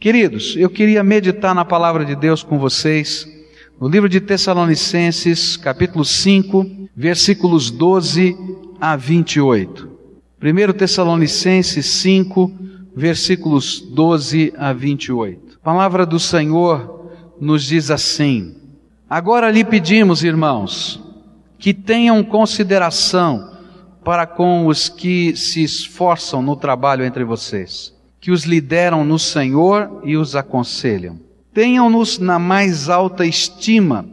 Queridos, eu queria meditar na palavra de Deus com vocês, no livro de Tessalonicenses, capítulo 5, versículos 12 a 28. 1 Tessalonicenses 5, versículos 12 a 28. A palavra do Senhor nos diz assim: Agora lhe pedimos, irmãos, que tenham consideração para com os que se esforçam no trabalho entre vocês, que os lideram no Senhor e os aconselham. Tenham-nos na mais alta estima,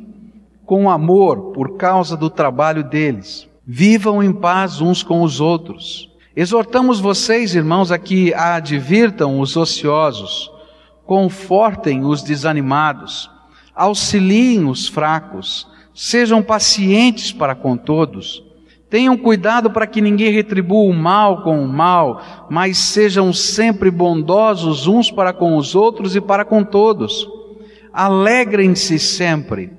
com amor por causa do trabalho deles. Vivam em paz uns com os outros. Exortamos vocês, irmãos, a que advirtam os ociosos, confortem os desanimados, auxiliem os fracos, sejam pacientes para com todos. Tenham cuidado para que ninguém retribua o mal com o mal, mas sejam sempre bondosos uns para com os outros e para com todos. Alegrem-se sempre,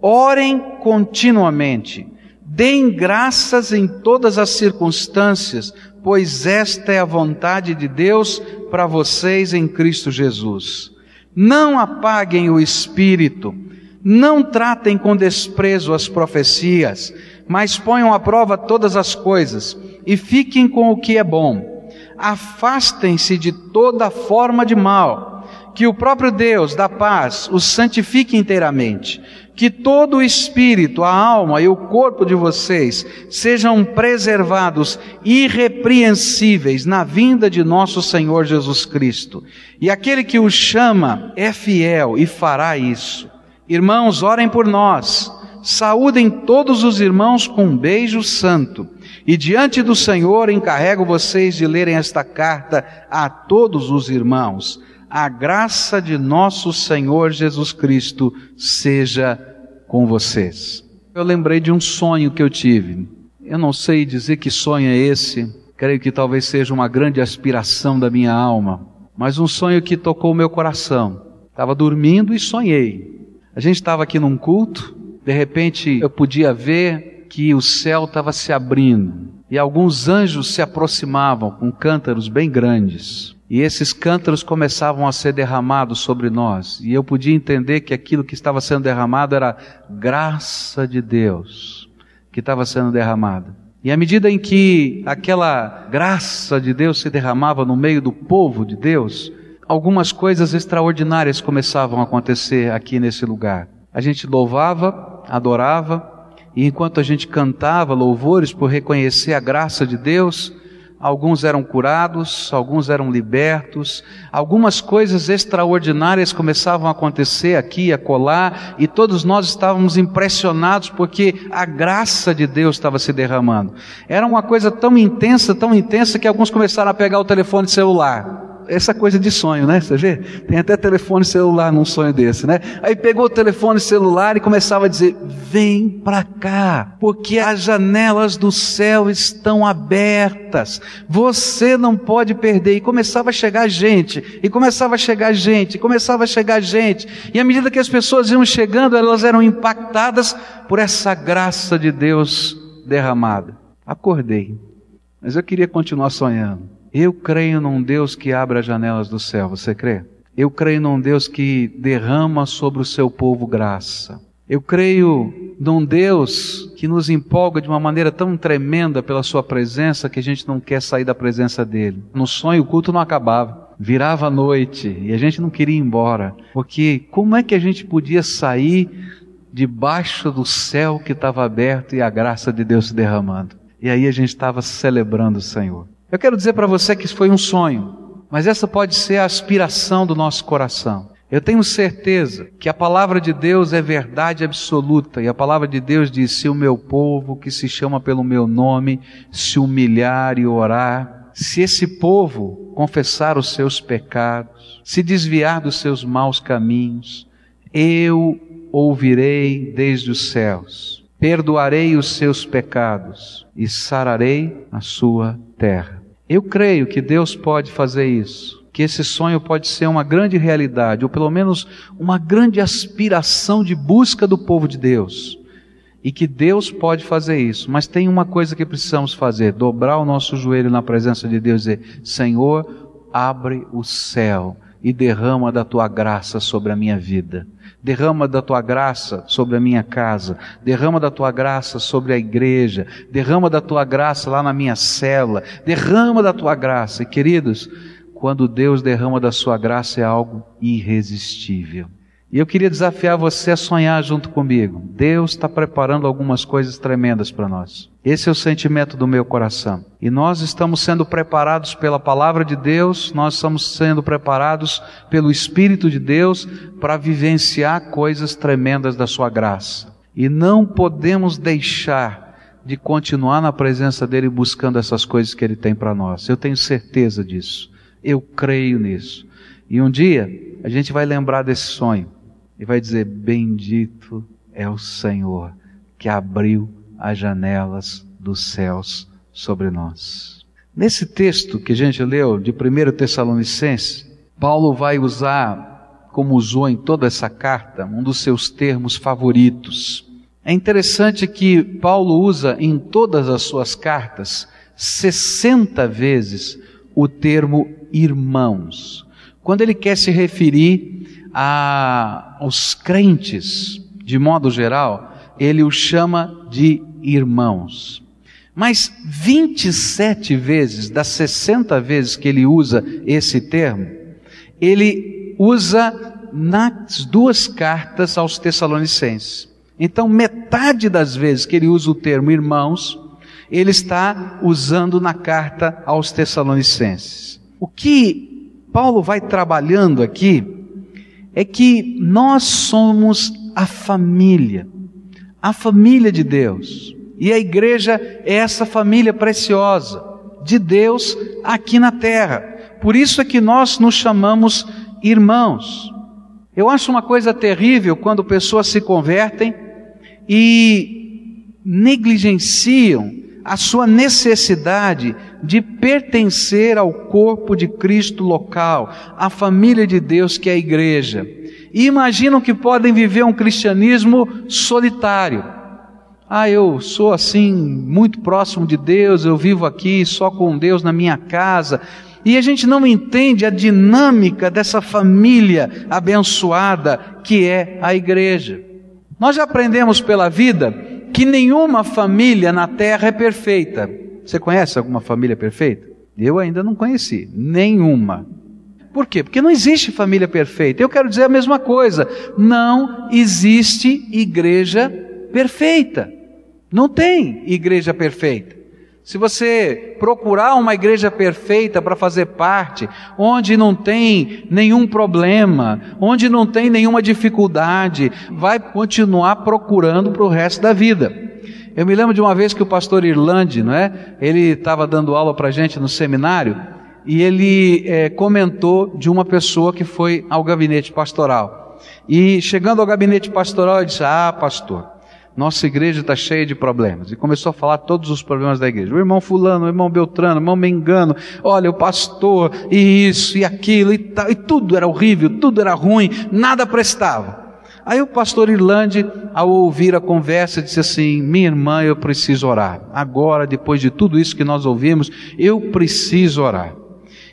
orem continuamente, deem graças em todas as circunstâncias, pois esta é a vontade de Deus para vocês em Cristo Jesus. Não apaguem o espírito, não tratem com desprezo as profecias, mas ponham à prova todas as coisas e fiquem com o que é bom. Afastem-se de toda forma de mal que o próprio Deus da paz os santifique inteiramente, que todo o espírito, a alma e o corpo de vocês sejam preservados irrepreensíveis na vinda de nosso Senhor Jesus Cristo. E aquele que os chama é fiel e fará isso. Irmãos, orem por nós. Saúdem todos os irmãos com um beijo santo. E diante do Senhor encarrego vocês de lerem esta carta a todos os irmãos a graça de nosso Senhor Jesus Cristo seja com vocês. Eu lembrei de um sonho que eu tive. Eu não sei dizer que sonho é esse, creio que talvez seja uma grande aspiração da minha alma, mas um sonho que tocou o meu coração. Estava dormindo e sonhei. A gente estava aqui num culto, de repente eu podia ver que o céu estava se abrindo e alguns anjos se aproximavam com cântaros bem grandes. E esses cântaros começavam a ser derramados sobre nós. E eu podia entender que aquilo que estava sendo derramado era graça de Deus que estava sendo derramada. E à medida em que aquela graça de Deus se derramava no meio do povo de Deus, algumas coisas extraordinárias começavam a acontecer aqui nesse lugar. A gente louvava, adorava, e enquanto a gente cantava louvores por reconhecer a graça de Deus, alguns eram curados, alguns eram libertos, algumas coisas extraordinárias começavam a acontecer aqui e acolá, e todos nós estávamos impressionados porque a graça de Deus estava se derramando. Era uma coisa tão intensa, tão intensa, que alguns começaram a pegar o telefone celular essa coisa de sonho, né? Você vê? Tem até telefone celular num sonho desse, né? Aí pegou o telefone celular e começava a dizer: Vem para cá, porque as janelas do céu estão abertas. Você não pode perder. E começava a chegar gente, e começava a chegar gente, e começava a chegar gente. E à medida que as pessoas iam chegando, elas eram impactadas por essa graça de Deus derramada. Acordei, mas eu queria continuar sonhando. Eu creio num Deus que abre as janelas do céu, você crê? Eu creio num Deus que derrama sobre o seu povo graça. Eu creio num Deus que nos empolga de uma maneira tão tremenda pela Sua presença que a gente não quer sair da presença dEle. No sonho o culto não acabava. Virava a noite e a gente não queria ir embora. Porque como é que a gente podia sair debaixo do céu que estava aberto e a graça de Deus se derramando? E aí a gente estava celebrando o Senhor. Eu quero dizer para você que isso foi um sonho, mas essa pode ser a aspiração do nosso coração. Eu tenho certeza que a palavra de Deus é verdade absoluta, e a palavra de Deus diz: se o meu povo, que se chama pelo meu nome, se humilhar e orar, se esse povo confessar os seus pecados, se desviar dos seus maus caminhos, eu ouvirei desde os céus, perdoarei os seus pecados e sararei a sua terra. Eu creio que Deus pode fazer isso, que esse sonho pode ser uma grande realidade, ou pelo menos uma grande aspiração de busca do povo de Deus. E que Deus pode fazer isso, mas tem uma coisa que precisamos fazer: dobrar o nosso joelho na presença de Deus e dizer: Senhor, abre o céu e derrama da tua graça sobre a minha vida. Derrama da tua graça sobre a minha casa, derrama da tua graça sobre a igreja, derrama da tua graça lá na minha cela, derrama da tua graça. E queridos, quando Deus derrama da sua graça é algo irresistível. E eu queria desafiar você a sonhar junto comigo. Deus está preparando algumas coisas tremendas para nós. Esse é o sentimento do meu coração. E nós estamos sendo preparados pela palavra de Deus, nós estamos sendo preparados pelo Espírito de Deus para vivenciar coisas tremendas da Sua graça. E não podemos deixar de continuar na presença dEle buscando essas coisas que Ele tem para nós. Eu tenho certeza disso. Eu creio nisso. E um dia a gente vai lembrar desse sonho e vai dizer: Bendito é o Senhor que abriu as janelas dos céus sobre nós. Nesse texto que a gente leu de 1 Tessalonicenses, Paulo vai usar, como usou em toda essa carta, um dos seus termos favoritos. É interessante que Paulo usa em todas as suas cartas 60 vezes o termo irmãos. Quando ele quer se referir a, aos crentes, de modo geral, ele os chama de irmãos. Mas 27 vezes, das 60 vezes que ele usa esse termo, ele usa nas duas cartas aos Tessalonicenses. Então, metade das vezes que ele usa o termo irmãos, ele está usando na carta aos Tessalonicenses. O que Paulo vai trabalhando aqui é que nós somos a família, a família de Deus. E a igreja é essa família preciosa de Deus aqui na terra. Por isso é que nós nos chamamos irmãos. Eu acho uma coisa terrível quando pessoas se convertem e negligenciam a sua necessidade de pertencer ao corpo de Cristo local, à família de Deus que é a igreja. E imaginam que podem viver um cristianismo solitário. Ah, eu sou assim, muito próximo de Deus, eu vivo aqui só com Deus na minha casa. E a gente não entende a dinâmica dessa família abençoada que é a igreja. Nós já aprendemos pela vida que nenhuma família na terra é perfeita. Você conhece alguma família perfeita? Eu ainda não conheci, nenhuma. Por quê? Porque não existe família perfeita. Eu quero dizer a mesma coisa. Não existe igreja perfeita. Não tem igreja perfeita. Se você procurar uma igreja perfeita para fazer parte, onde não tem nenhum problema, onde não tem nenhuma dificuldade, vai continuar procurando para o resto da vida. Eu me lembro de uma vez que o pastor Irlande, não é? Ele estava dando aula para gente no seminário e ele é, comentou de uma pessoa que foi ao gabinete pastoral. E chegando ao gabinete pastoral, ele disse: Ah, pastor, nossa igreja está cheia de problemas. E começou a falar todos os problemas da igreja. O irmão fulano, o irmão Beltrano, o irmão Mengano, olha, o pastor, e isso, e aquilo, e tal, e tudo era horrível, tudo era ruim, nada prestava. Aí o pastor Irlande, ao ouvir a conversa, disse assim: Minha irmã, eu preciso orar. Agora, depois de tudo isso que nós ouvimos, eu preciso orar.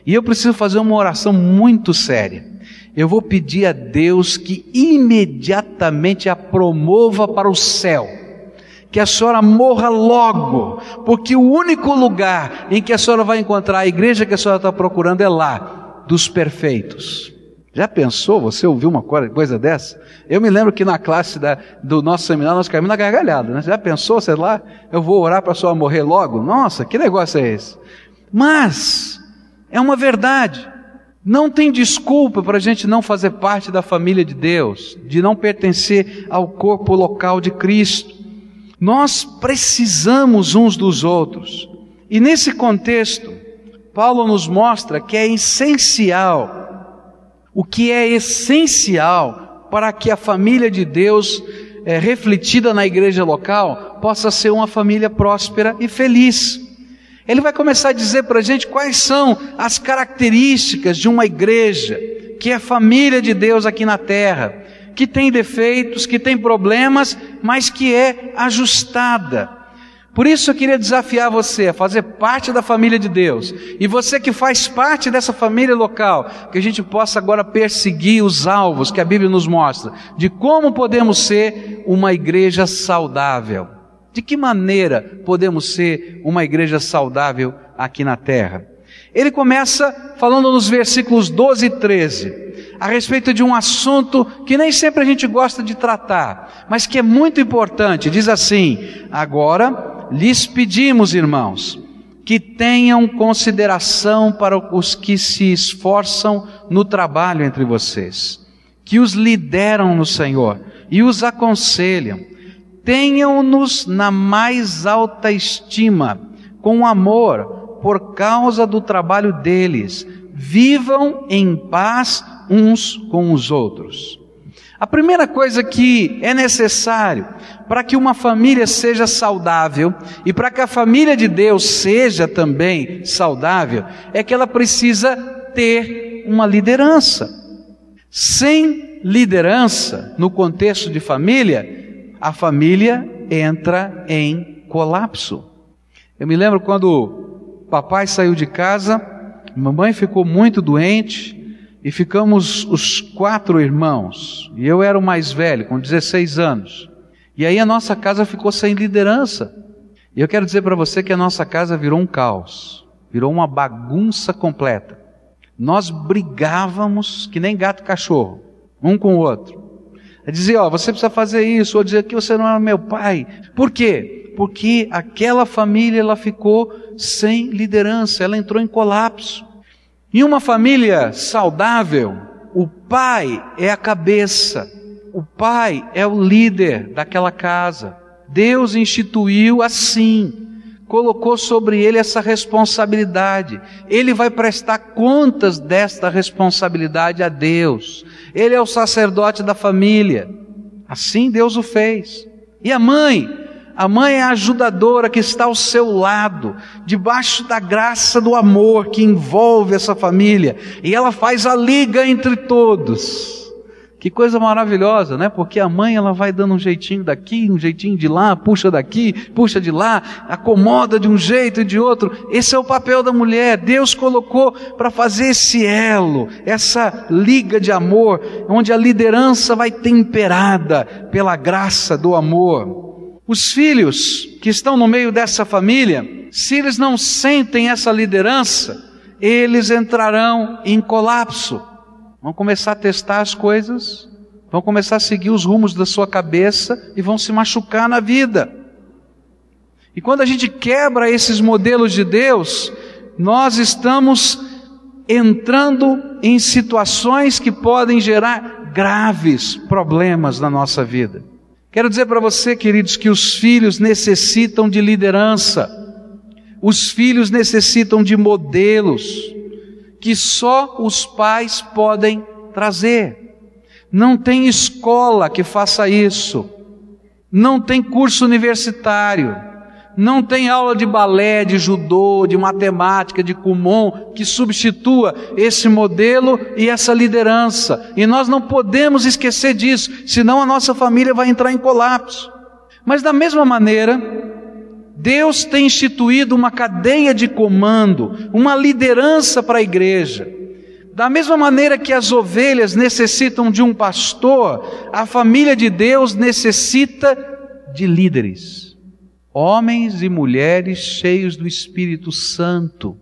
E eu preciso fazer uma oração muito séria eu vou pedir a Deus que imediatamente a promova para o céu. Que a senhora morra logo, porque o único lugar em que a senhora vai encontrar a igreja que a senhora está procurando é lá, dos perfeitos. Já pensou? Você ouviu uma coisa dessa? Eu me lembro que na classe da, do nosso seminário nós caímos na gargalhada, né? Já pensou, sei lá, eu vou orar para a senhora morrer logo? Nossa, que negócio é esse? Mas, é uma verdade. Não tem desculpa para a gente não fazer parte da família de Deus, de não pertencer ao corpo local de Cristo. Nós precisamos uns dos outros. E nesse contexto, Paulo nos mostra que é essencial, o que é essencial para que a família de Deus, é, refletida na igreja local, possa ser uma família próspera e feliz. Ele vai começar a dizer para a gente quais são as características de uma igreja que é família de Deus aqui na terra, que tem defeitos, que tem problemas, mas que é ajustada. Por isso eu queria desafiar você a fazer parte da família de Deus. E você que faz parte dessa família local, que a gente possa agora perseguir os alvos que a Bíblia nos mostra, de como podemos ser uma igreja saudável. De que maneira podemos ser uma igreja saudável aqui na terra? Ele começa falando nos versículos 12 e 13 a respeito de um assunto que nem sempre a gente gosta de tratar, mas que é muito importante. Diz assim: Agora lhes pedimos, irmãos, que tenham consideração para os que se esforçam no trabalho entre vocês, que os lideram no Senhor e os aconselham. Tenham-nos na mais alta estima, com amor, por causa do trabalho deles. Vivam em paz uns com os outros. A primeira coisa que é necessário para que uma família seja saudável e para que a família de Deus seja também saudável é que ela precisa ter uma liderança. Sem liderança, no contexto de família, a família entra em colapso. Eu me lembro quando papai saiu de casa, mamãe ficou muito doente, e ficamos os quatro irmãos, e eu era o mais velho, com 16 anos. E aí a nossa casa ficou sem liderança. E eu quero dizer para você que a nossa casa virou um caos, virou uma bagunça completa. Nós brigávamos que nem gato e cachorro, um com o outro. É dizer, ó, você precisa fazer isso, ou dizer que você não é meu pai. Por quê? Porque aquela família ela ficou sem liderança, ela entrou em colapso. Em uma família saudável, o pai é a cabeça, o pai é o líder daquela casa. Deus instituiu assim, colocou sobre ele essa responsabilidade. Ele vai prestar contas desta responsabilidade a Deus. Ele é o sacerdote da família. Assim Deus o fez. E a mãe a mãe é a ajudadora que está ao seu lado, debaixo da graça do amor que envolve essa família, e ela faz a liga entre todos. Que coisa maravilhosa, né? Porque a mãe ela vai dando um jeitinho daqui, um jeitinho de lá, puxa daqui, puxa de lá, acomoda de um jeito e de outro. Esse é o papel da mulher. Deus colocou para fazer esse elo, essa liga de amor, onde a liderança vai temperada pela graça do amor. Os filhos que estão no meio dessa família, se eles não sentem essa liderança, eles entrarão em colapso. Vão começar a testar as coisas, vão começar a seguir os rumos da sua cabeça e vão se machucar na vida. E quando a gente quebra esses modelos de Deus, nós estamos entrando em situações que podem gerar graves problemas na nossa vida. Quero dizer para você, queridos, que os filhos necessitam de liderança, os filhos necessitam de modelos que só os pais podem trazer. Não tem escola que faça isso, não tem curso universitário não tem aula de balé, de judô, de matemática, de kumon que substitua esse modelo e essa liderança. E nós não podemos esquecer disso, senão a nossa família vai entrar em colapso. Mas da mesma maneira, Deus tem instituído uma cadeia de comando, uma liderança para a igreja. Da mesma maneira que as ovelhas necessitam de um pastor, a família de Deus necessita de líderes homens e mulheres cheios do Espírito Santo,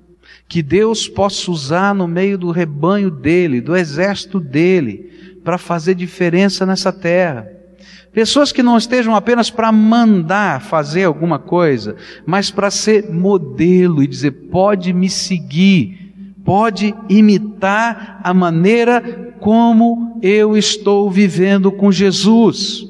que Deus possa usar no meio do rebanho dele, do exército dele, para fazer diferença nessa terra. Pessoas que não estejam apenas para mandar fazer alguma coisa, mas para ser modelo e dizer: pode me seguir, pode imitar a maneira como eu estou vivendo com Jesus.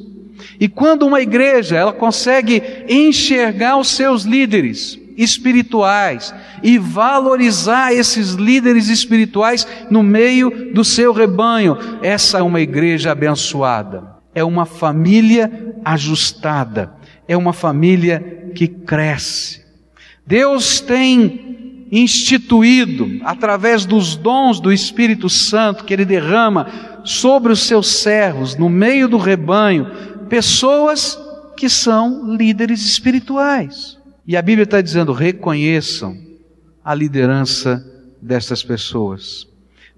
E quando uma igreja ela consegue enxergar os seus líderes espirituais e valorizar esses líderes espirituais no meio do seu rebanho, essa é uma igreja abençoada. É uma família ajustada, é uma família que cresce. Deus tem instituído, através dos dons do Espírito Santo que Ele derrama sobre os seus servos, no meio do rebanho, pessoas que são líderes espirituais. E a Bíblia está dizendo: reconheçam a liderança destas pessoas.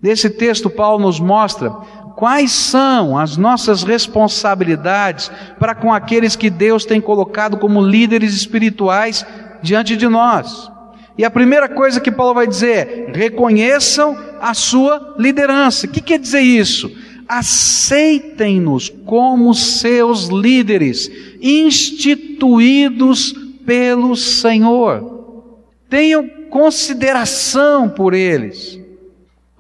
Nesse texto, Paulo nos mostra quais são as nossas responsabilidades para com aqueles que Deus tem colocado como líderes espirituais diante de nós. E a primeira coisa que Paulo vai dizer é: reconheçam a sua liderança. O que quer dizer isso? Aceitem-nos como seus líderes, instituídos pelo Senhor. Tenham consideração por eles.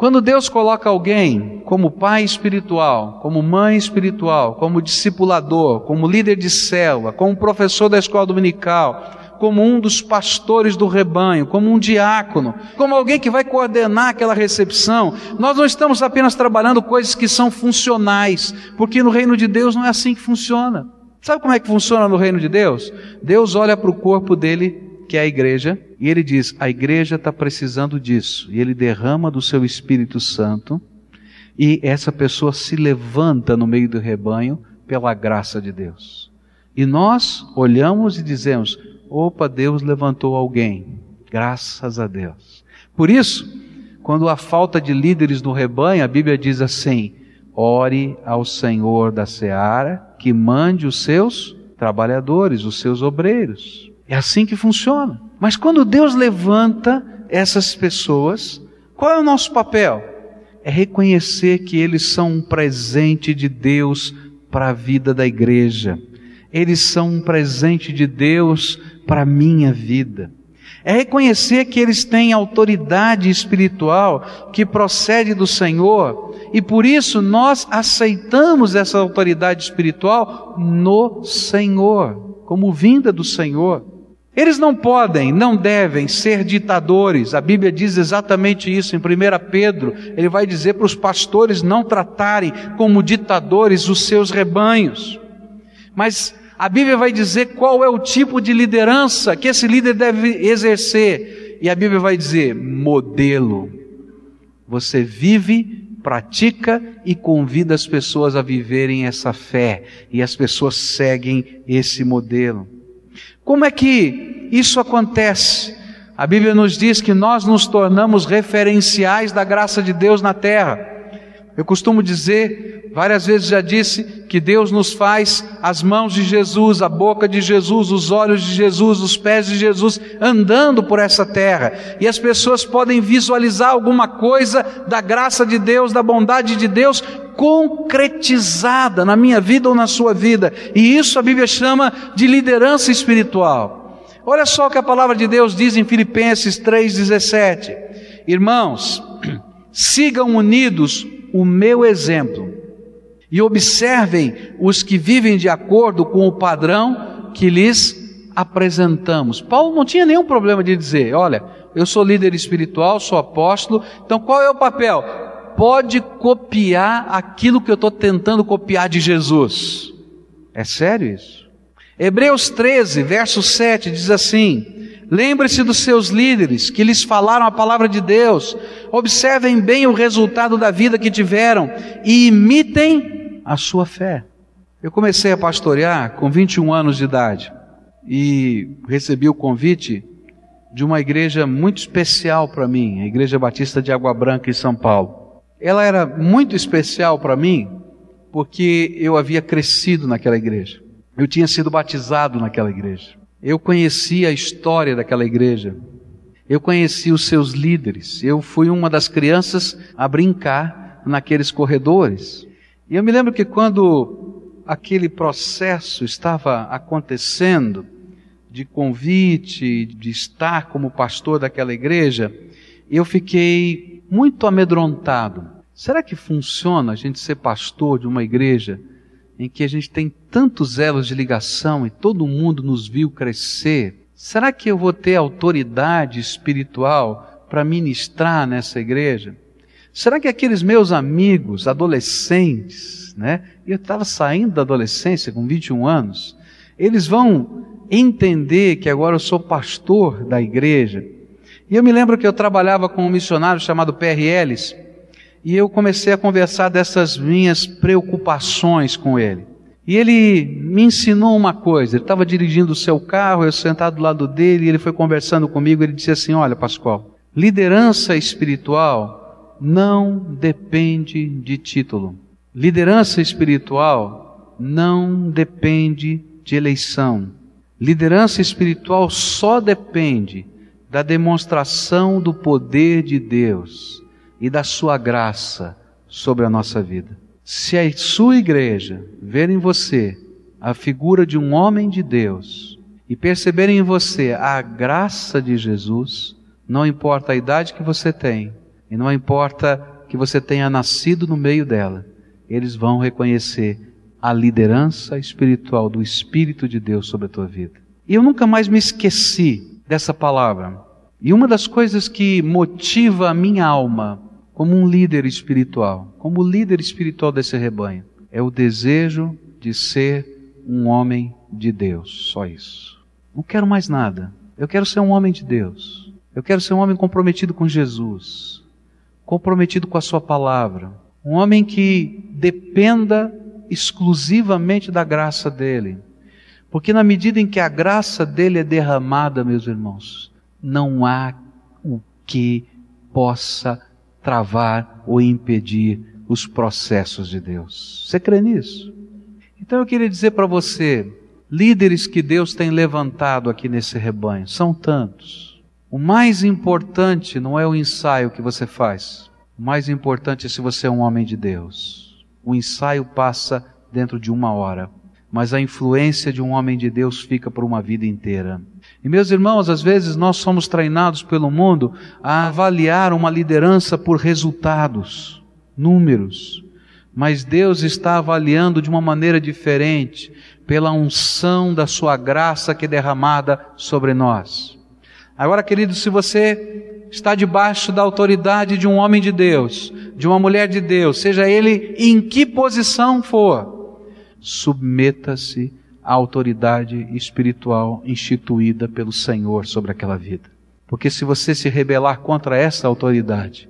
Quando Deus coloca alguém como pai espiritual, como mãe espiritual, como discipulador, como líder de célula, como professor da escola dominical, como um dos pastores do rebanho, como um diácono, como alguém que vai coordenar aquela recepção, nós não estamos apenas trabalhando coisas que são funcionais, porque no reino de Deus não é assim que funciona. Sabe como é que funciona no reino de Deus? Deus olha para o corpo dele que é a igreja, e ele diz: a igreja está precisando disso, e ele derrama do seu Espírito Santo, e essa pessoa se levanta no meio do rebanho pela graça de Deus. E nós olhamos e dizemos: opa, Deus levantou alguém, graças a Deus. Por isso, quando há falta de líderes no rebanho, a Bíblia diz assim: ore ao Senhor da seara que mande os seus trabalhadores, os seus obreiros. É assim que funciona. Mas quando Deus levanta essas pessoas, qual é o nosso papel? É reconhecer que eles são um presente de Deus para a vida da igreja. Eles são um presente de Deus para a minha vida. É reconhecer que eles têm autoridade espiritual que procede do Senhor e por isso nós aceitamos essa autoridade espiritual no Senhor, como vinda do Senhor. Eles não podem, não devem ser ditadores. A Bíblia diz exatamente isso em 1 Pedro. Ele vai dizer para os pastores não tratarem como ditadores os seus rebanhos. Mas a Bíblia vai dizer qual é o tipo de liderança que esse líder deve exercer. E a Bíblia vai dizer: modelo. Você vive, pratica e convida as pessoas a viverem essa fé. E as pessoas seguem esse modelo. Como é que isso acontece? A Bíblia nos diz que nós nos tornamos referenciais da graça de Deus na terra. Eu costumo dizer, várias vezes já disse, que Deus nos faz as mãos de Jesus, a boca de Jesus, os olhos de Jesus, os pés de Jesus andando por essa terra. E as pessoas podem visualizar alguma coisa da graça de Deus, da bondade de Deus concretizada na minha vida ou na sua vida. E isso a Bíblia chama de liderança espiritual. Olha só o que a palavra de Deus diz em Filipenses 3,17. Irmãos, sigam unidos o meu exemplo e observem os que vivem de acordo com o padrão que lhes apresentamos. Paulo não tinha nenhum problema de dizer: olha, eu sou líder espiritual, sou apóstolo, então qual é o papel? Pode copiar aquilo que eu estou tentando copiar de Jesus. É sério isso? Hebreus 13, verso 7 diz assim: Lembre-se dos seus líderes que lhes falaram a palavra de Deus. Observem bem o resultado da vida que tiveram e imitem a sua fé. Eu comecei a pastorear com 21 anos de idade e recebi o convite de uma igreja muito especial para mim, a Igreja Batista de Água Branca em São Paulo. Ela era muito especial para mim porque eu havia crescido naquela igreja. Eu tinha sido batizado naquela igreja. Eu conheci a história daquela igreja. Eu conheci os seus líderes. Eu fui uma das crianças a brincar naqueles corredores. E eu me lembro que quando aquele processo estava acontecendo, de convite, de estar como pastor daquela igreja, eu fiquei muito amedrontado. Será que funciona a gente ser pastor de uma igreja em que a gente tem tantos elos de ligação e todo mundo nos viu crescer, será que eu vou ter autoridade espiritual para ministrar nessa igreja? Será que aqueles meus amigos, adolescentes, né? Eu estava saindo da adolescência com 21 anos, eles vão entender que agora eu sou pastor da igreja. E eu me lembro que eu trabalhava com um missionário chamado PRLs, e eu comecei a conversar dessas minhas preocupações com ele. E ele me ensinou uma coisa. Ele estava dirigindo o seu carro, eu sentado do lado dele, e ele foi conversando comigo. Ele disse assim: Olha, Pascoal, liderança espiritual não depende de título. Liderança espiritual não depende de eleição. Liderança espiritual só depende da demonstração do poder de Deus e da sua graça sobre a nossa vida. Se a sua igreja ver em você a figura de um homem de Deus e perceber em você a graça de Jesus, não importa a idade que você tem e não importa que você tenha nascido no meio dela, eles vão reconhecer a liderança espiritual do Espírito de Deus sobre a tua vida. E eu nunca mais me esqueci dessa palavra. E uma das coisas que motiva a minha alma como um líder espiritual, como líder espiritual desse rebanho, é o desejo de ser um homem de Deus. Só isso. Não quero mais nada. Eu quero ser um homem de Deus. Eu quero ser um homem comprometido com Jesus, comprometido com a Sua palavra. Um homem que dependa exclusivamente da graça dele. Porque na medida em que a graça dele é derramada, meus irmãos, não há o que possa travar ou impedir os processos de Deus. Você crê nisso? Então eu queria dizer para você, líderes que Deus tem levantado aqui nesse rebanho, são tantos. O mais importante não é o ensaio que você faz. O mais importante é se você é um homem de Deus. O ensaio passa dentro de uma hora, mas a influência de um homem de Deus fica por uma vida inteira. E meus irmãos, às vezes nós somos treinados pelo mundo a avaliar uma liderança por resultados, números. Mas Deus está avaliando de uma maneira diferente, pela unção da Sua graça que é derramada sobre nós. Agora, querido, se você está debaixo da autoridade de um homem de Deus, de uma mulher de Deus, seja ele em que posição for, submeta-se a autoridade espiritual instituída pelo Senhor sobre aquela vida. Porque se você se rebelar contra essa autoridade,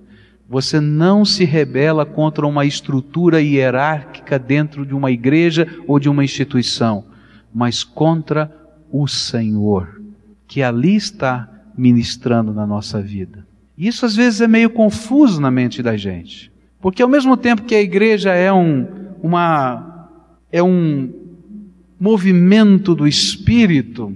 você não se rebela contra uma estrutura hierárquica dentro de uma igreja ou de uma instituição, mas contra o Senhor, que ali está ministrando na nossa vida. Isso às vezes é meio confuso na mente da gente, porque ao mesmo tempo que a igreja é um, uma, é um movimento do espírito,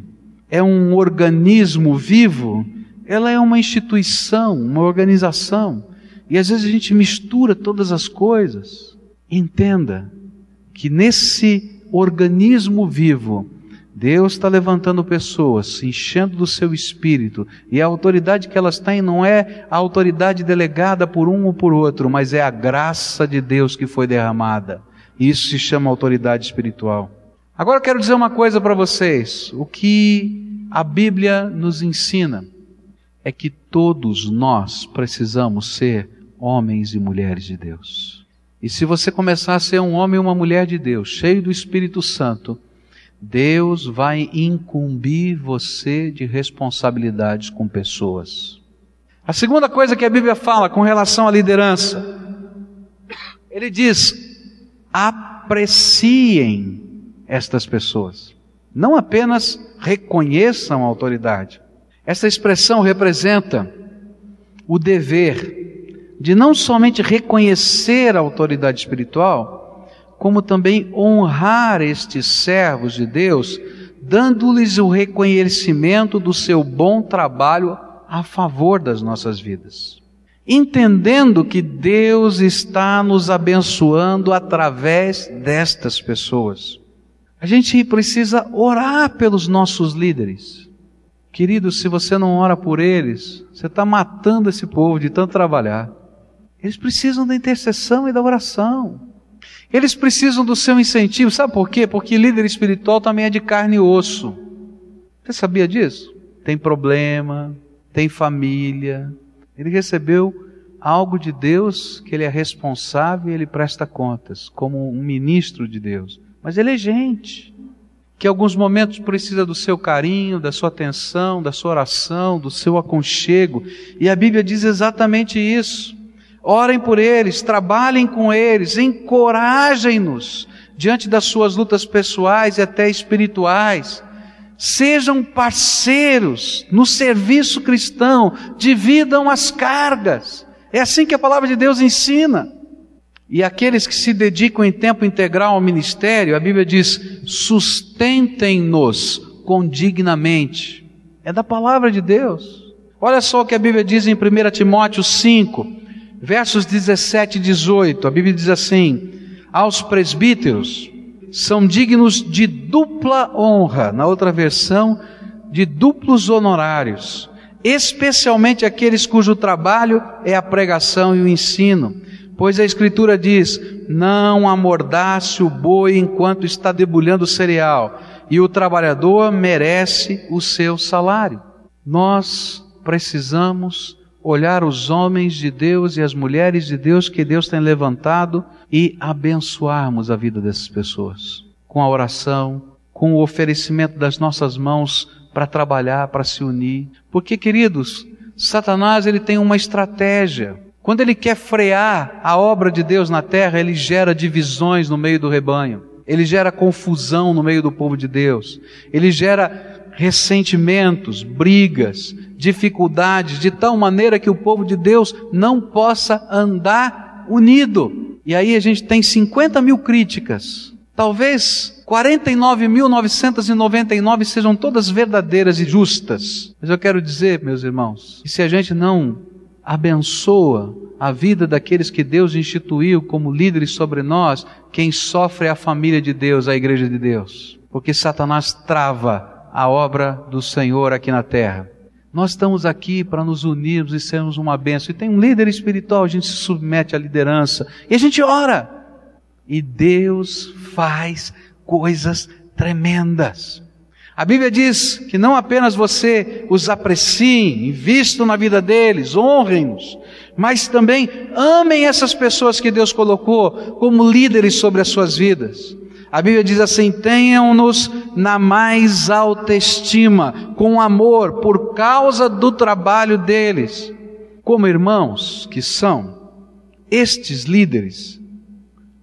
é um organismo vivo, ela é uma instituição, uma organização. E às vezes a gente mistura todas as coisas. Entenda que nesse organismo vivo, Deus está levantando pessoas, se enchendo do seu espírito, e a autoridade que elas têm não é a autoridade delegada por um ou por outro, mas é a graça de Deus que foi derramada. Isso se chama autoridade espiritual. Agora eu quero dizer uma coisa para vocês. O que a Bíblia nos ensina é que todos nós precisamos ser homens e mulheres de Deus. E se você começar a ser um homem e uma mulher de Deus, cheio do Espírito Santo, Deus vai incumbir você de responsabilidades com pessoas. A segunda coisa que a Bíblia fala com relação à liderança, ele diz: apreciem estas pessoas. Não apenas reconheçam a autoridade. Essa expressão representa o dever de não somente reconhecer a autoridade espiritual, como também honrar estes servos de Deus, dando-lhes o reconhecimento do seu bom trabalho a favor das nossas vidas. Entendendo que Deus está nos abençoando através destas pessoas. A gente precisa orar pelos nossos líderes. Querido, se você não ora por eles, você está matando esse povo de tanto trabalhar. Eles precisam da intercessão e da oração. Eles precisam do seu incentivo. Sabe por quê? Porque líder espiritual também é de carne e osso. Você sabia disso? Tem problema, tem família. Ele recebeu algo de Deus que ele é responsável e ele presta contas, como um ministro de Deus. Mas ele é gente, que alguns momentos precisa do seu carinho, da sua atenção, da sua oração, do seu aconchego. E a Bíblia diz exatamente isso. Orem por eles, trabalhem com eles, encorajem-nos, diante das suas lutas pessoais e até espirituais. Sejam parceiros no serviço cristão, dividam as cargas. É assim que a palavra de Deus ensina. E aqueles que se dedicam em tempo integral ao ministério, a Bíblia diz: sustentem-nos condignamente. É da palavra de Deus. Olha só o que a Bíblia diz em 1 Timóteo 5, versos 17 e 18. A Bíblia diz assim: Aos presbíteros são dignos de dupla honra, na outra versão, de duplos honorários, especialmente aqueles cujo trabalho é a pregação e o ensino Pois a Escritura diz: Não amordace o boi enquanto está debulhando o cereal, e o trabalhador merece o seu salário. Nós precisamos olhar os homens de Deus e as mulheres de Deus que Deus tem levantado e abençoarmos a vida dessas pessoas com a oração, com o oferecimento das nossas mãos para trabalhar, para se unir. Porque, queridos, Satanás ele tem uma estratégia. Quando ele quer frear a obra de Deus na terra, ele gera divisões no meio do rebanho, ele gera confusão no meio do povo de Deus, ele gera ressentimentos, brigas, dificuldades, de tal maneira que o povo de Deus não possa andar unido. E aí a gente tem 50 mil críticas. Talvez 49.999 sejam todas verdadeiras e justas. Mas eu quero dizer, meus irmãos, que se a gente não abençoa a vida daqueles que Deus instituiu como líderes sobre nós, quem sofre é a família de Deus, a igreja de Deus. Porque Satanás trava a obra do Senhor aqui na terra. Nós estamos aqui para nos unirmos e sermos uma bênção. E tem um líder espiritual, a gente se submete à liderança. E a gente ora. E Deus faz coisas tremendas. A Bíblia diz que não apenas você os aprecie, invistam na vida deles, honrem-nos, mas também amem essas pessoas que Deus colocou como líderes sobre as suas vidas. A Bíblia diz assim: tenham-nos na mais alta estima, com amor, por causa do trabalho deles. Como irmãos que são, estes líderes,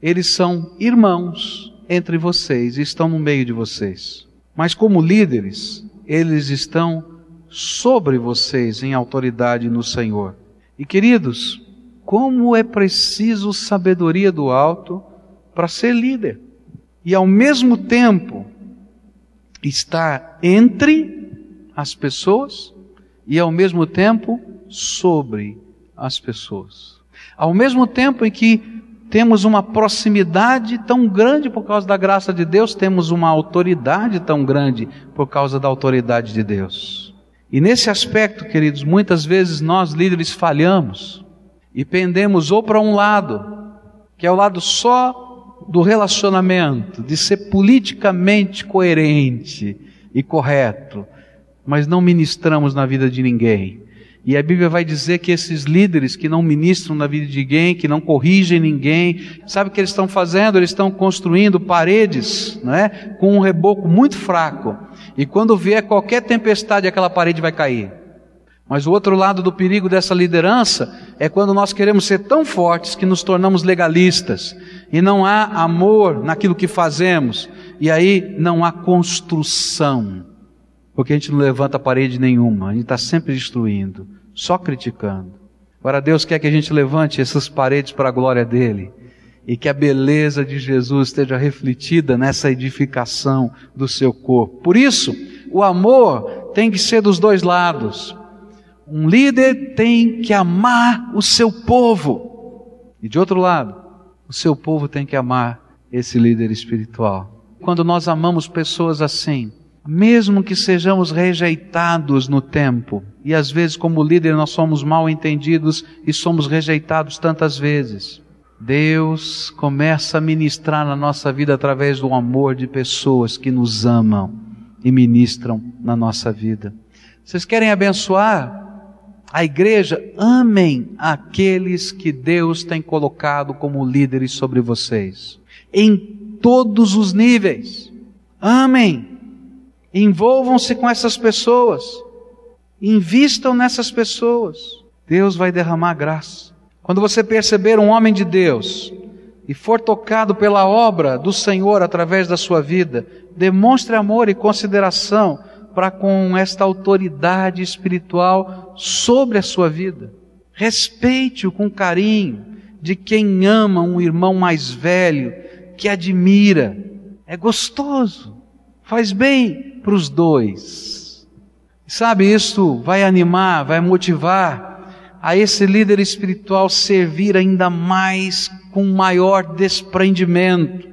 eles são irmãos entre vocês estão no meio de vocês. Mas como líderes, eles estão sobre vocês em autoridade no Senhor. E queridos, como é preciso sabedoria do alto para ser líder. E ao mesmo tempo estar entre as pessoas e ao mesmo tempo sobre as pessoas. Ao mesmo tempo em que temos uma proximidade tão grande por causa da graça de Deus, temos uma autoridade tão grande por causa da autoridade de Deus. E nesse aspecto, queridos, muitas vezes nós líderes falhamos e pendemos ou para um lado, que é o lado só do relacionamento, de ser politicamente coerente e correto, mas não ministramos na vida de ninguém. E a Bíblia vai dizer que esses líderes que não ministram na vida de ninguém, que não corrigem ninguém, sabe o que eles estão fazendo? Eles estão construindo paredes, né, com um reboco muito fraco. E quando vier qualquer tempestade, aquela parede vai cair. Mas o outro lado do perigo dessa liderança é quando nós queremos ser tão fortes que nos tornamos legalistas e não há amor naquilo que fazemos, e aí não há construção. Porque a gente não levanta parede nenhuma, a gente está sempre destruindo, só criticando. Agora Deus quer que a gente levante essas paredes para a glória dEle e que a beleza de Jesus esteja refletida nessa edificação do seu corpo. Por isso, o amor tem que ser dos dois lados. Um líder tem que amar o seu povo. E de outro lado, o seu povo tem que amar esse líder espiritual. Quando nós amamos pessoas assim, mesmo que sejamos rejeitados no tempo, e às vezes, como líder, nós somos mal entendidos e somos rejeitados tantas vezes, Deus começa a ministrar na nossa vida através do amor de pessoas que nos amam e ministram na nossa vida. Vocês querem abençoar a igreja? Amem aqueles que Deus tem colocado como líderes sobre vocês, em todos os níveis. Amem Envolvam-se com essas pessoas. Invistam nessas pessoas. Deus vai derramar graça. Quando você perceber um homem de Deus e for tocado pela obra do Senhor através da sua vida, demonstre amor e consideração para com esta autoridade espiritual sobre a sua vida. Respeite-o com carinho de quem ama um irmão mais velho, que admira. É gostoso, faz bem para os dois. Sabe, isso vai animar, vai motivar a esse líder espiritual servir ainda mais com maior desprendimento.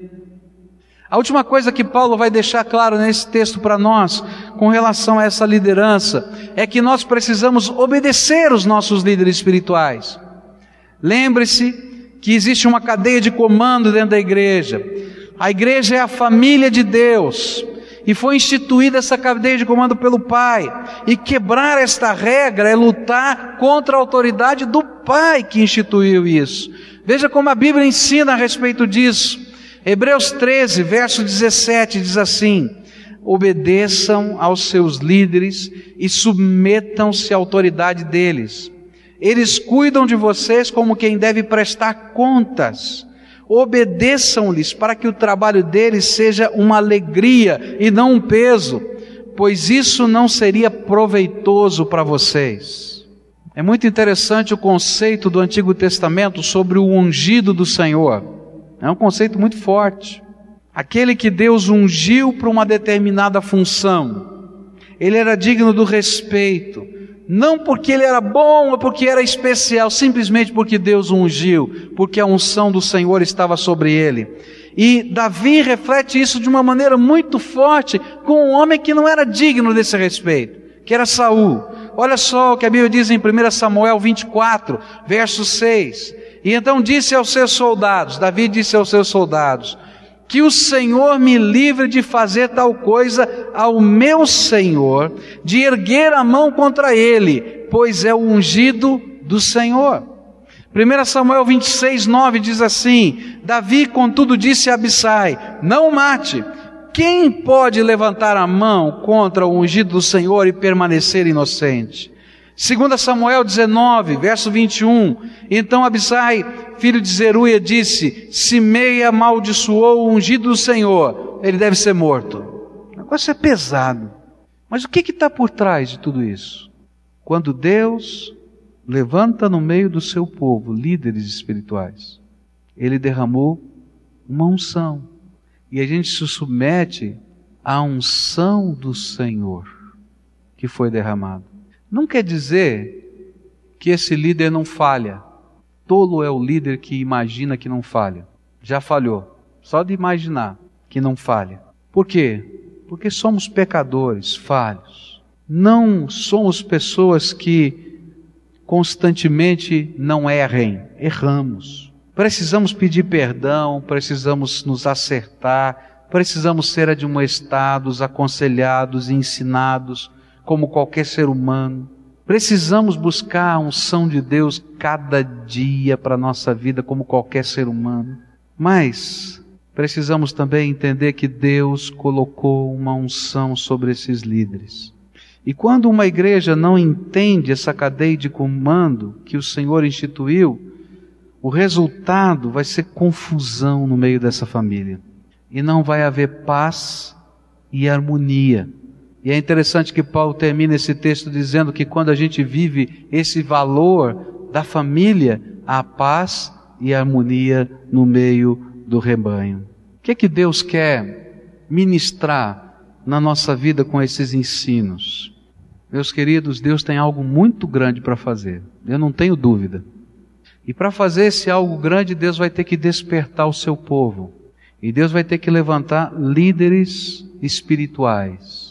A última coisa que Paulo vai deixar claro nesse texto para nós, com relação a essa liderança, é que nós precisamos obedecer os nossos líderes espirituais. Lembre-se que existe uma cadeia de comando dentro da igreja. A igreja é a família de Deus. E foi instituída essa cadeia de comando pelo Pai. E quebrar esta regra é lutar contra a autoridade do Pai que instituiu isso. Veja como a Bíblia ensina a respeito disso. Hebreus 13, verso 17 diz assim: Obedeçam aos seus líderes e submetam-se à autoridade deles. Eles cuidam de vocês como quem deve prestar contas. Obedeçam-lhes para que o trabalho deles seja uma alegria e não um peso, pois isso não seria proveitoso para vocês. É muito interessante o conceito do Antigo Testamento sobre o ungido do Senhor. É um conceito muito forte. Aquele que Deus ungiu para uma determinada função, ele era digno do respeito, não porque ele era bom ou porque era especial, simplesmente porque Deus o ungiu, porque a unção do Senhor estava sobre ele. E Davi reflete isso de uma maneira muito forte com um homem que não era digno desse respeito, que era Saul. Olha só o que a Bíblia diz em 1 Samuel 24, verso 6. E então disse aos seus soldados, Davi disse aos seus soldados, que o Senhor me livre de fazer tal coisa ao meu Senhor, de erguer a mão contra ele, pois é o ungido do Senhor. 1 Samuel 26, 9 diz assim: Davi, contudo, disse a Abissai: Não mate. Quem pode levantar a mão contra o ungido do Senhor e permanecer inocente? 2 Samuel 19, verso 21. Então Abisai, filho de Zeruia, disse: Se Meia amaldiçoou o ungido do Senhor, ele deve ser morto. O negócio é pesado. Mas o que está por trás de tudo isso? Quando Deus levanta no meio do seu povo líderes espirituais, ele derramou uma unção. E a gente se submete à unção do Senhor que foi derramado. Não quer dizer que esse líder não falha. Tolo é o líder que imagina que não falha. Já falhou. Só de imaginar que não falha. Por quê? Porque somos pecadores, falhos. Não somos pessoas que constantemente não errem. Erramos. Precisamos pedir perdão, precisamos nos acertar, precisamos ser admoestados, aconselhados e ensinados como qualquer ser humano. Precisamos buscar a unção de Deus cada dia para a nossa vida, como qualquer ser humano. Mas precisamos também entender que Deus colocou uma unção sobre esses líderes. E quando uma igreja não entende essa cadeia de comando que o Senhor instituiu, o resultado vai ser confusão no meio dessa família. E não vai haver paz e harmonia. E é interessante que Paulo termina esse texto dizendo que quando a gente vive esse valor da família, há paz e harmonia no meio do rebanho. O que é que Deus quer ministrar na nossa vida com esses ensinos? Meus queridos, Deus tem algo muito grande para fazer, eu não tenho dúvida. E para fazer esse algo grande, Deus vai ter que despertar o seu povo. E Deus vai ter que levantar líderes espirituais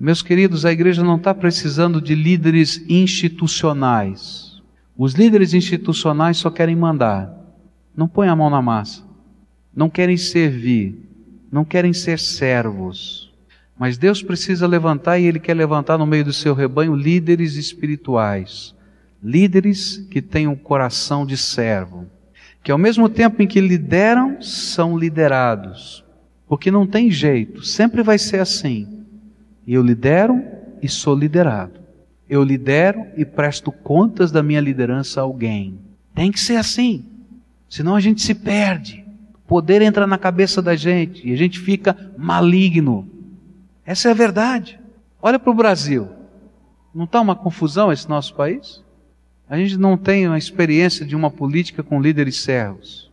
meus queridos, a igreja não está precisando de líderes institucionais. Os líderes institucionais só querem mandar, não põem a mão na massa, não querem servir, não querem ser servos. Mas Deus precisa levantar e Ele quer levantar no meio do seu rebanho líderes espirituais, líderes que tenham um coração de servo, que ao mesmo tempo em que lideram, são liderados, porque não tem jeito, sempre vai ser assim. Eu lidero e sou liderado. Eu lidero e presto contas da minha liderança a alguém. Tem que ser assim. Senão a gente se perde. poder entra na cabeça da gente e a gente fica maligno. Essa é a verdade. Olha para o Brasil. Não está uma confusão esse nosso país? A gente não tem uma experiência de uma política com líderes servos.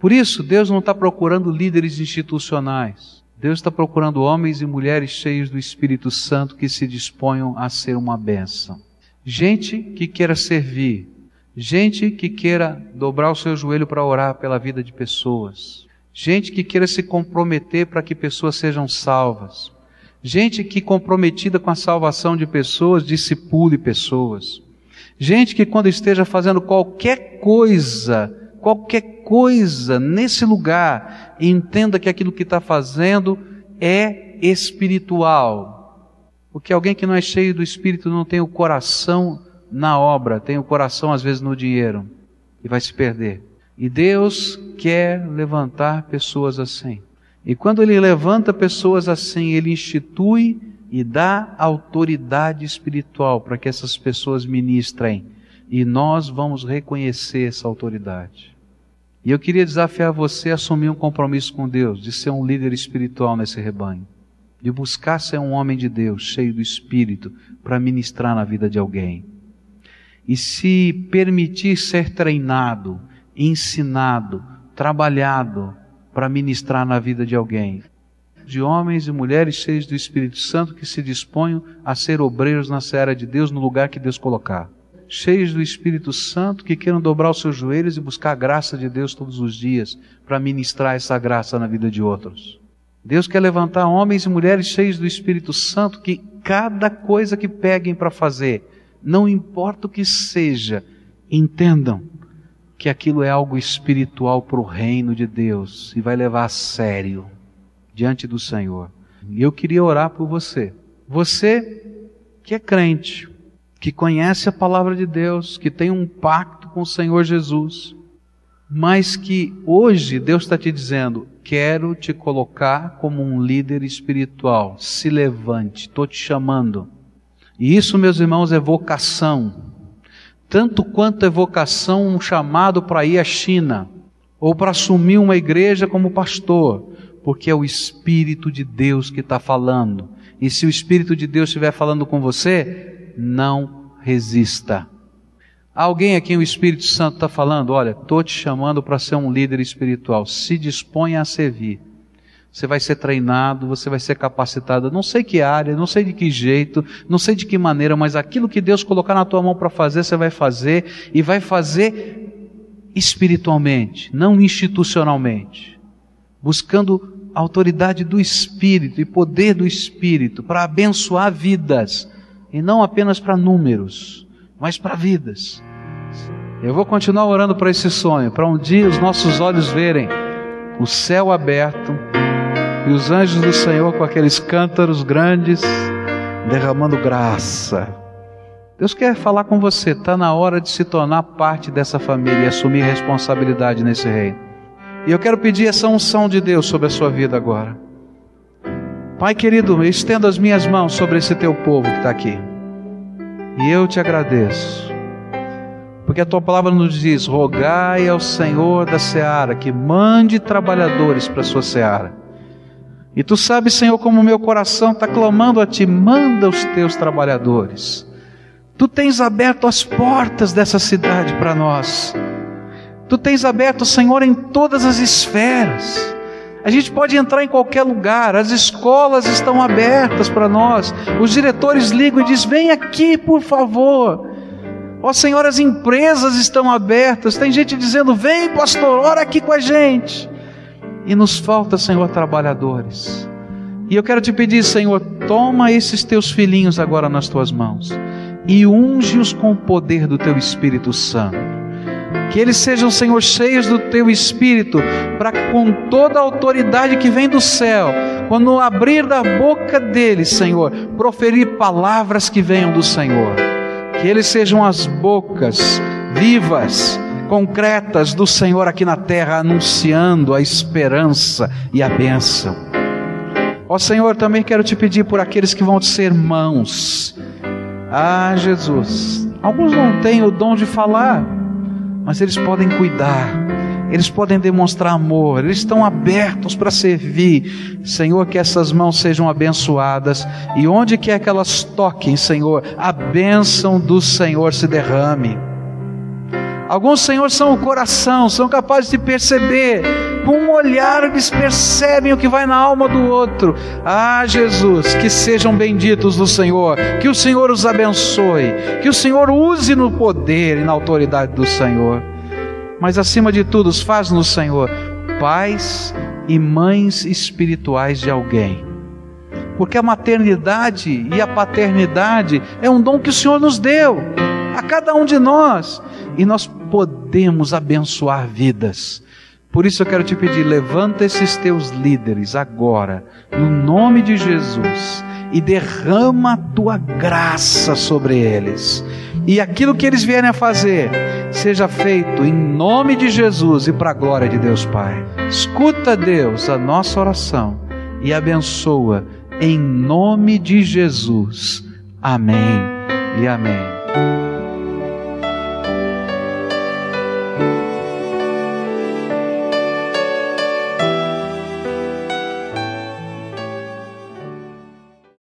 Por isso, Deus não está procurando líderes institucionais. Deus está procurando homens e mulheres cheios do Espírito Santo que se disponham a ser uma bênção. Gente que queira servir, gente que queira dobrar o seu joelho para orar pela vida de pessoas, gente que queira se comprometer para que pessoas sejam salvas, gente que comprometida com a salvação de pessoas discipule pessoas, gente que quando esteja fazendo qualquer coisa, qualquer coisa nesse lugar, entenda que aquilo que está fazendo é espiritual, porque alguém que não é cheio do Espírito não tem o coração na obra, tem o coração às vezes no dinheiro e vai se perder. E Deus quer levantar pessoas assim. E quando Ele levanta pessoas assim, Ele institui e dá autoridade espiritual para que essas pessoas ministrem. E nós vamos reconhecer essa autoridade. E eu queria desafiar você a assumir um compromisso com Deus, de ser um líder espiritual nesse rebanho de buscar ser um homem de Deus, cheio do Espírito, para ministrar na vida de alguém. E se permitir ser treinado, ensinado, trabalhado para ministrar na vida de alguém. De homens e mulheres cheios do Espírito Santo que se disponham a ser obreiros na seara de Deus no lugar que Deus colocar. Cheios do Espírito Santo que queiram dobrar os seus joelhos e buscar a graça de Deus todos os dias para ministrar essa graça na vida de outros. Deus quer levantar homens e mulheres cheios do Espírito Santo que cada coisa que peguem para fazer, não importa o que seja, entendam que aquilo é algo espiritual para o reino de Deus e vai levar a sério diante do Senhor. E eu queria orar por você. Você que é crente, que conhece a palavra de Deus, que tem um pacto com o Senhor Jesus, mas que hoje Deus está te dizendo: quero te colocar como um líder espiritual. Se levante, estou te chamando. E isso, meus irmãos, é vocação. Tanto quanto é vocação um chamado para ir à China, ou para assumir uma igreja como pastor, porque é o Espírito de Deus que está falando. E se o Espírito de Deus estiver falando com você, não resista. Alguém aqui o Espírito Santo está falando, olha, estou te chamando para ser um líder espiritual, se disponha a servir. Você vai ser treinado, você vai ser capacitado, não sei que área, não sei de que jeito, não sei de que maneira, mas aquilo que Deus colocar na tua mão para fazer, você vai fazer e vai fazer espiritualmente, não institucionalmente, buscando autoridade do Espírito e poder do Espírito para abençoar vidas e não apenas para números mas para vidas. Eu vou continuar orando para esse sonho, para um dia os nossos olhos verem o céu aberto e os anjos do Senhor com aqueles cântaros grandes derramando graça. Deus quer falar com você, está na hora de se tornar parte dessa família e assumir responsabilidade nesse reino. E eu quero pedir essa unção de Deus sobre a sua vida agora. Pai querido, estendo as minhas mãos sobre esse teu povo que está aqui. E eu te agradeço, porque a tua palavra nos diz: rogai ao Senhor da seara que mande trabalhadores para a sua seara. E tu sabes, Senhor, como o meu coração está clamando a ti: manda os teus trabalhadores. Tu tens aberto as portas dessa cidade para nós. Tu tens aberto, Senhor, em todas as esferas. A gente pode entrar em qualquer lugar, as escolas estão abertas para nós, os diretores ligam e dizem: vem aqui, por favor. Ó oh, Senhor, as empresas estão abertas, tem gente dizendo: vem, pastor, ora aqui com a gente. E nos falta, Senhor, trabalhadores. E eu quero te pedir, Senhor, toma esses teus filhinhos agora nas tuas mãos e unge-os com o poder do teu Espírito Santo que eles sejam, Senhor, cheios do teu espírito, para que com toda a autoridade que vem do céu, quando abrir da boca deles, Senhor, proferir palavras que venham do Senhor, que eles sejam as bocas vivas, concretas do Senhor aqui na terra, anunciando a esperança e a bênção. Ó Senhor, também quero te pedir por aqueles que vão ser mãos. Ah, Jesus, alguns não têm o dom de falar mas eles podem cuidar, eles podem demonstrar amor, eles estão abertos para servir. Senhor, que essas mãos sejam abençoadas e onde quer que elas toquem, Senhor, a bênção do Senhor se derrame. Alguns, Senhor, são o coração, são capazes de perceber, com um olhar eles percebem o que vai na alma do outro. Ah, Jesus, que sejam benditos do Senhor, que o Senhor os abençoe, que o Senhor use no poder e na autoridade do Senhor. Mas acima de tudo, faz-nos, Senhor, pais e mães espirituais de alguém. Porque a maternidade e a paternidade é um dom que o Senhor nos deu a cada um de nós e nós podemos abençoar vidas. Por isso eu quero te pedir, levanta esses teus líderes agora, no nome de Jesus, e derrama a tua graça sobre eles. E aquilo que eles vierem a fazer, seja feito em nome de Jesus e para a glória de Deus Pai. Escuta, Deus, a nossa oração e abençoa em nome de Jesus. Amém e amém.